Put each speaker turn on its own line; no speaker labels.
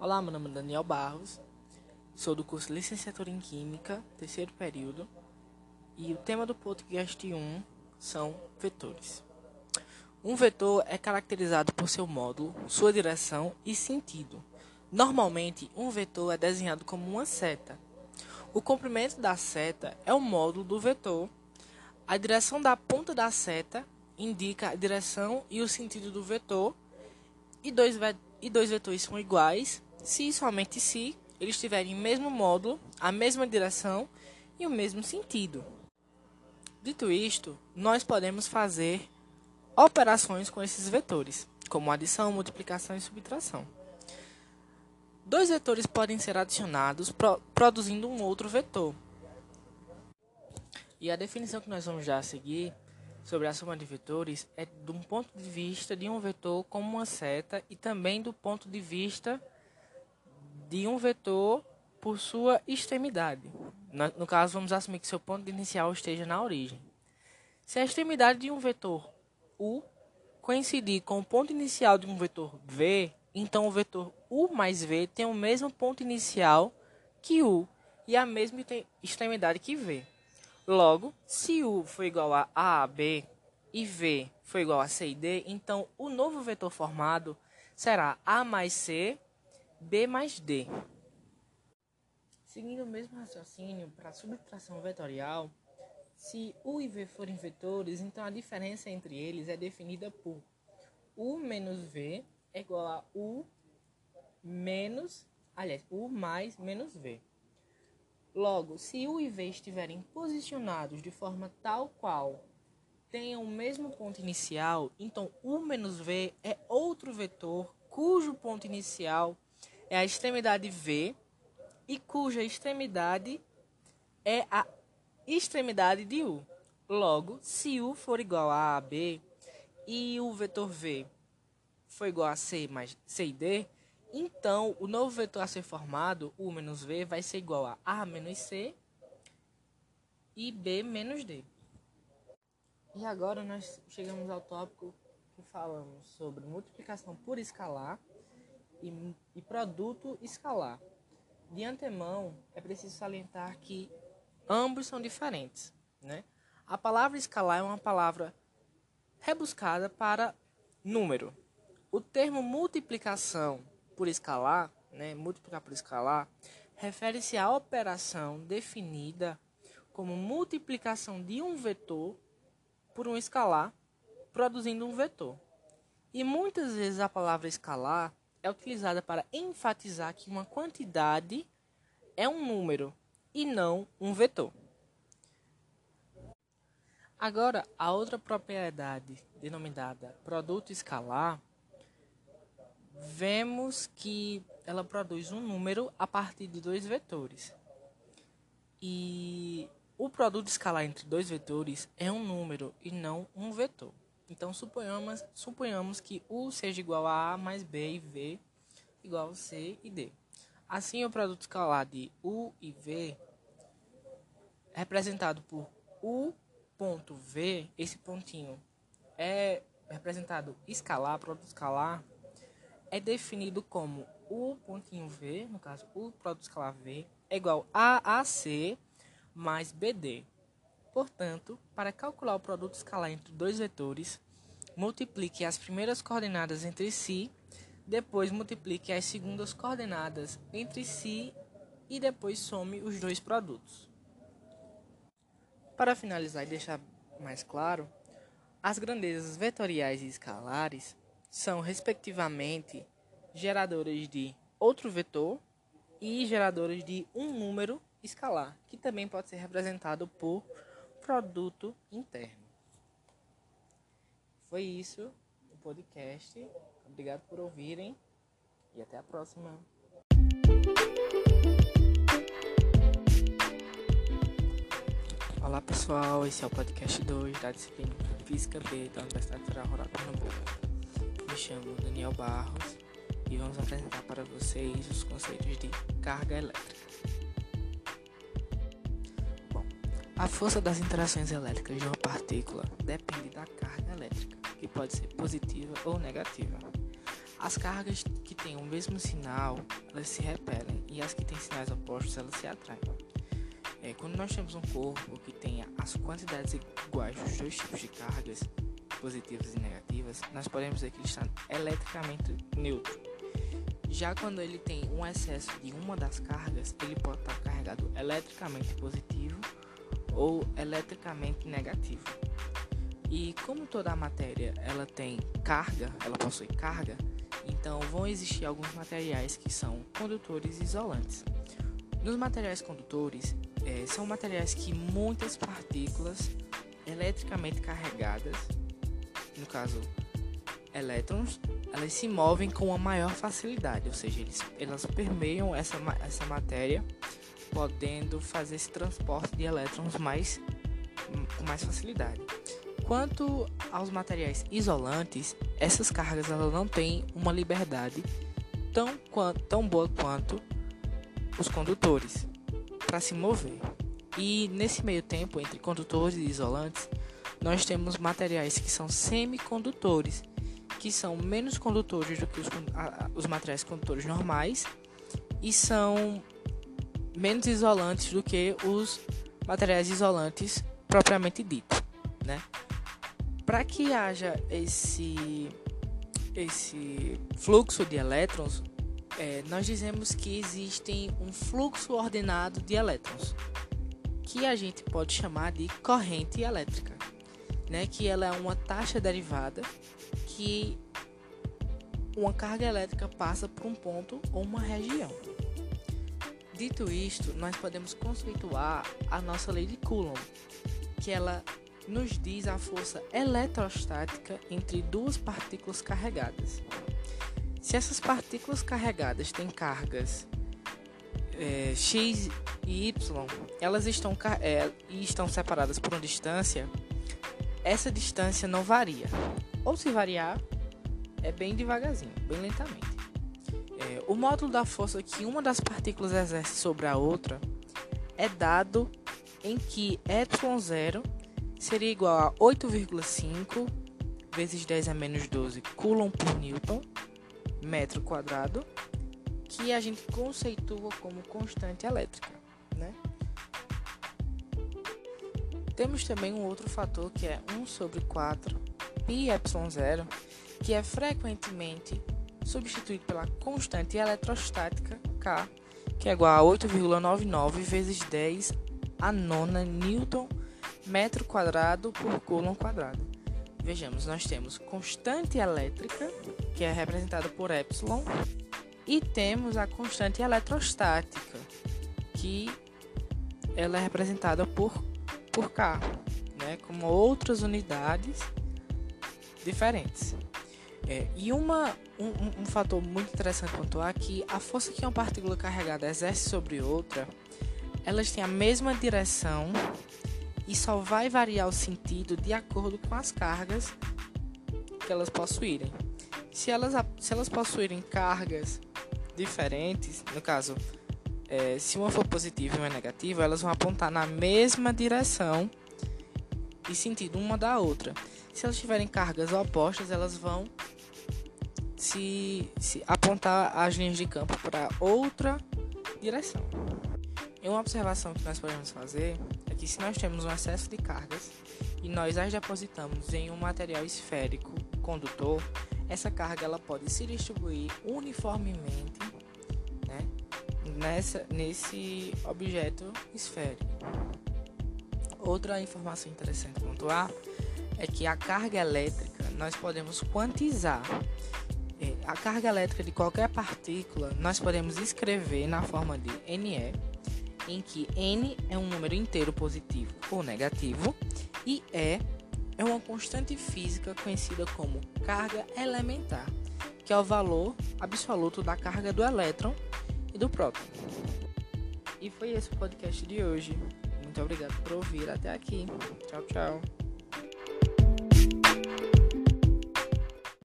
Olá, meu nome é Daniel Barros, sou do curso Licenciatura em Química, terceiro período, e o tema do podcast 1 são vetores. Um vetor é caracterizado por seu módulo, sua direção e sentido. Normalmente, um vetor é desenhado como uma seta. O comprimento da seta é o módulo do vetor. A direção da ponta da seta indica a direção e o sentido do vetor, e dois, e dois vetores são iguais se e somente se eles tiverem o mesmo módulo, a mesma direção e o mesmo sentido. Dito isto, nós podemos fazer operações com esses vetores, como adição, multiplicação e subtração. Dois vetores podem ser adicionados pro produzindo um outro vetor. E a definição que nós vamos já seguir sobre a soma de vetores é de um ponto de vista de um vetor como uma seta e também do ponto de vista de um vetor por sua extremidade. No caso, vamos assumir que seu ponto inicial esteja na origem. Se a extremidade de um vetor u coincidir com o ponto inicial de um vetor v, então o vetor u mais v tem o mesmo ponto inicial que u e a mesma extremidade que v. Logo, se u for igual a a b e v for igual a c e d, então o novo vetor formado será a mais c B mais D. Seguindo o mesmo raciocínio para a subtração vetorial, se U e V forem vetores, então a diferença entre eles é definida por U menos V é igual a U menos, aliás, U mais menos V. Logo, se U e V estiverem posicionados de forma tal qual tenham o mesmo ponto inicial, então U menos V é outro vetor cujo ponto inicial é a extremidade V e cuja extremidade é a extremidade de U. Logo, se U for igual a AB e o vetor V for igual a C mais C e D, então o novo vetor a ser formado, U menos V, vai ser igual a A menos C e B menos D. E agora nós chegamos ao tópico que falamos sobre multiplicação por escalar e, e produto escalar. De antemão, é preciso salientar que ambos são diferentes. Né? A palavra escalar é uma palavra rebuscada para número. O termo multiplicação por escalar, né, multiplicar por escalar, refere-se à operação definida como multiplicação de um vetor por um escalar, produzindo um vetor. E muitas vezes a palavra escalar é utilizada para enfatizar que uma quantidade é um número e não um vetor. Agora, a outra propriedade denominada produto escalar, vemos que ela produz um número a partir de dois vetores. E o produto escalar entre dois vetores é um número e não um vetor. Então, suponhamos, suponhamos que U seja igual a A mais B e V igual a C e D. Assim, o produto escalar de U e V é representado por U ponto V, esse pontinho é representado escalar, produto escalar, é definido como U pontinho V, no caso, U produto escalar V, é igual a AC mais BD. Portanto, para calcular o produto escalar entre dois vetores, multiplique as primeiras coordenadas entre si, depois multiplique as segundas coordenadas entre si e depois some os dois produtos. Para finalizar e deixar mais claro, as grandezas vetoriais e escalares são, respectivamente, geradoras de outro vetor e geradoras de um número escalar, que também pode ser representado por produto interno. Foi isso o podcast. Obrigado por ouvirem e até a próxima. Olá pessoal, esse é o podcast 2 da disciplina Física B da Universidade Federal Rural Pernambuco. Me chamo Daniel Barros e vamos apresentar para vocês os conceitos de carga elétrica. A força das interações elétricas de uma partícula depende da carga elétrica, que pode ser positiva ou negativa. As cargas que têm o mesmo sinal, elas se repelem, e as que têm sinais opostos, elas se atraem. É, quando nós temos um corpo que tenha as quantidades iguais dos dois tipos de cargas, positivas e negativas, nós podemos dizer que ele está eletricamente neutro. Já quando ele tem um excesso de uma das cargas, ele pode estar carregado eletricamente positivo ou eletricamente negativo. E como toda a matéria ela tem carga, ela possui carga, então vão existir alguns materiais que são condutores isolantes. Nos materiais condutores, é, são materiais que muitas partículas eletricamente carregadas, no caso elétrons, elas se movem com uma maior facilidade, ou seja, eles, elas permeiam essa, essa matéria, podendo fazer esse transporte de elétrons mais, com mais facilidade. Quanto aos materiais isolantes, essas cargas elas não têm uma liberdade tão, tão boa quanto os condutores para se mover. E nesse meio tempo, entre condutores e isolantes, nós temos materiais que são semicondutores, que são menos condutores do que os, os materiais condutores normais e são menos isolantes do que os materiais isolantes propriamente dito, né? Para que haja esse esse fluxo de elétrons, é, nós dizemos que existe um fluxo ordenado de elétrons, que a gente pode chamar de corrente elétrica, né? Que ela é uma taxa derivada que uma carga elétrica passa por um ponto ou uma região. Dito isto, nós podemos conceituar a nossa lei de Coulomb, que ela nos diz a força eletrostática entre duas partículas carregadas. Se essas partículas carregadas têm cargas é, x e y, elas estão, é, e estão separadas por uma distância, essa distância não varia. Ou se variar, é bem devagarzinho, bem lentamente. O módulo da força que uma das partículas exerce sobre a outra é dado em que ε0 seria igual a 8,5 vezes 10 a menos 12 coulomb por newton metro quadrado, que a gente conceitua como constante elétrica, né? Temos também um outro fator que é 1 sobre 4 pi epsilon zero, que é frequentemente substituído pela constante eletrostática K, que é igual a 8,99 vezes 10 a nona newton metro quadrado por coulomb quadrado. Vejamos, nós temos constante elétrica, que é representada por epsilon, e temos a constante eletrostática, que ela é representada por, por K, né, como outras unidades diferentes. É, e uma, um, um fator muito interessante pontuar é que a força que uma partícula carregada exerce sobre outra, elas têm a mesma direção e só vai variar o sentido de acordo com as cargas que elas possuírem. Se elas, se elas possuírem cargas diferentes, no caso, é, se uma for positiva e uma negativa, elas vão apontar na mesma direção e sentido uma da outra. Se elas tiverem cargas opostas, elas vão se, se apontar as linhas de campo para outra direção. E uma observação que nós podemos fazer é que se nós temos um excesso de cargas e nós as depositamos em um material esférico condutor, essa carga ela pode se distribuir uniformemente né, nessa, nesse objeto esférico. Outra informação interessante pontuar é que a carga elétrica nós podemos quantizar. É, a carga elétrica de qualquer partícula nós podemos escrever na forma de NE em que n é um número inteiro positivo ou negativo e E é uma constante física conhecida como carga elementar, que é o valor absoluto da carga do elétron e do próton. E foi esse o podcast de hoje. Muito obrigado por ouvir até aqui. Tchau, tchau.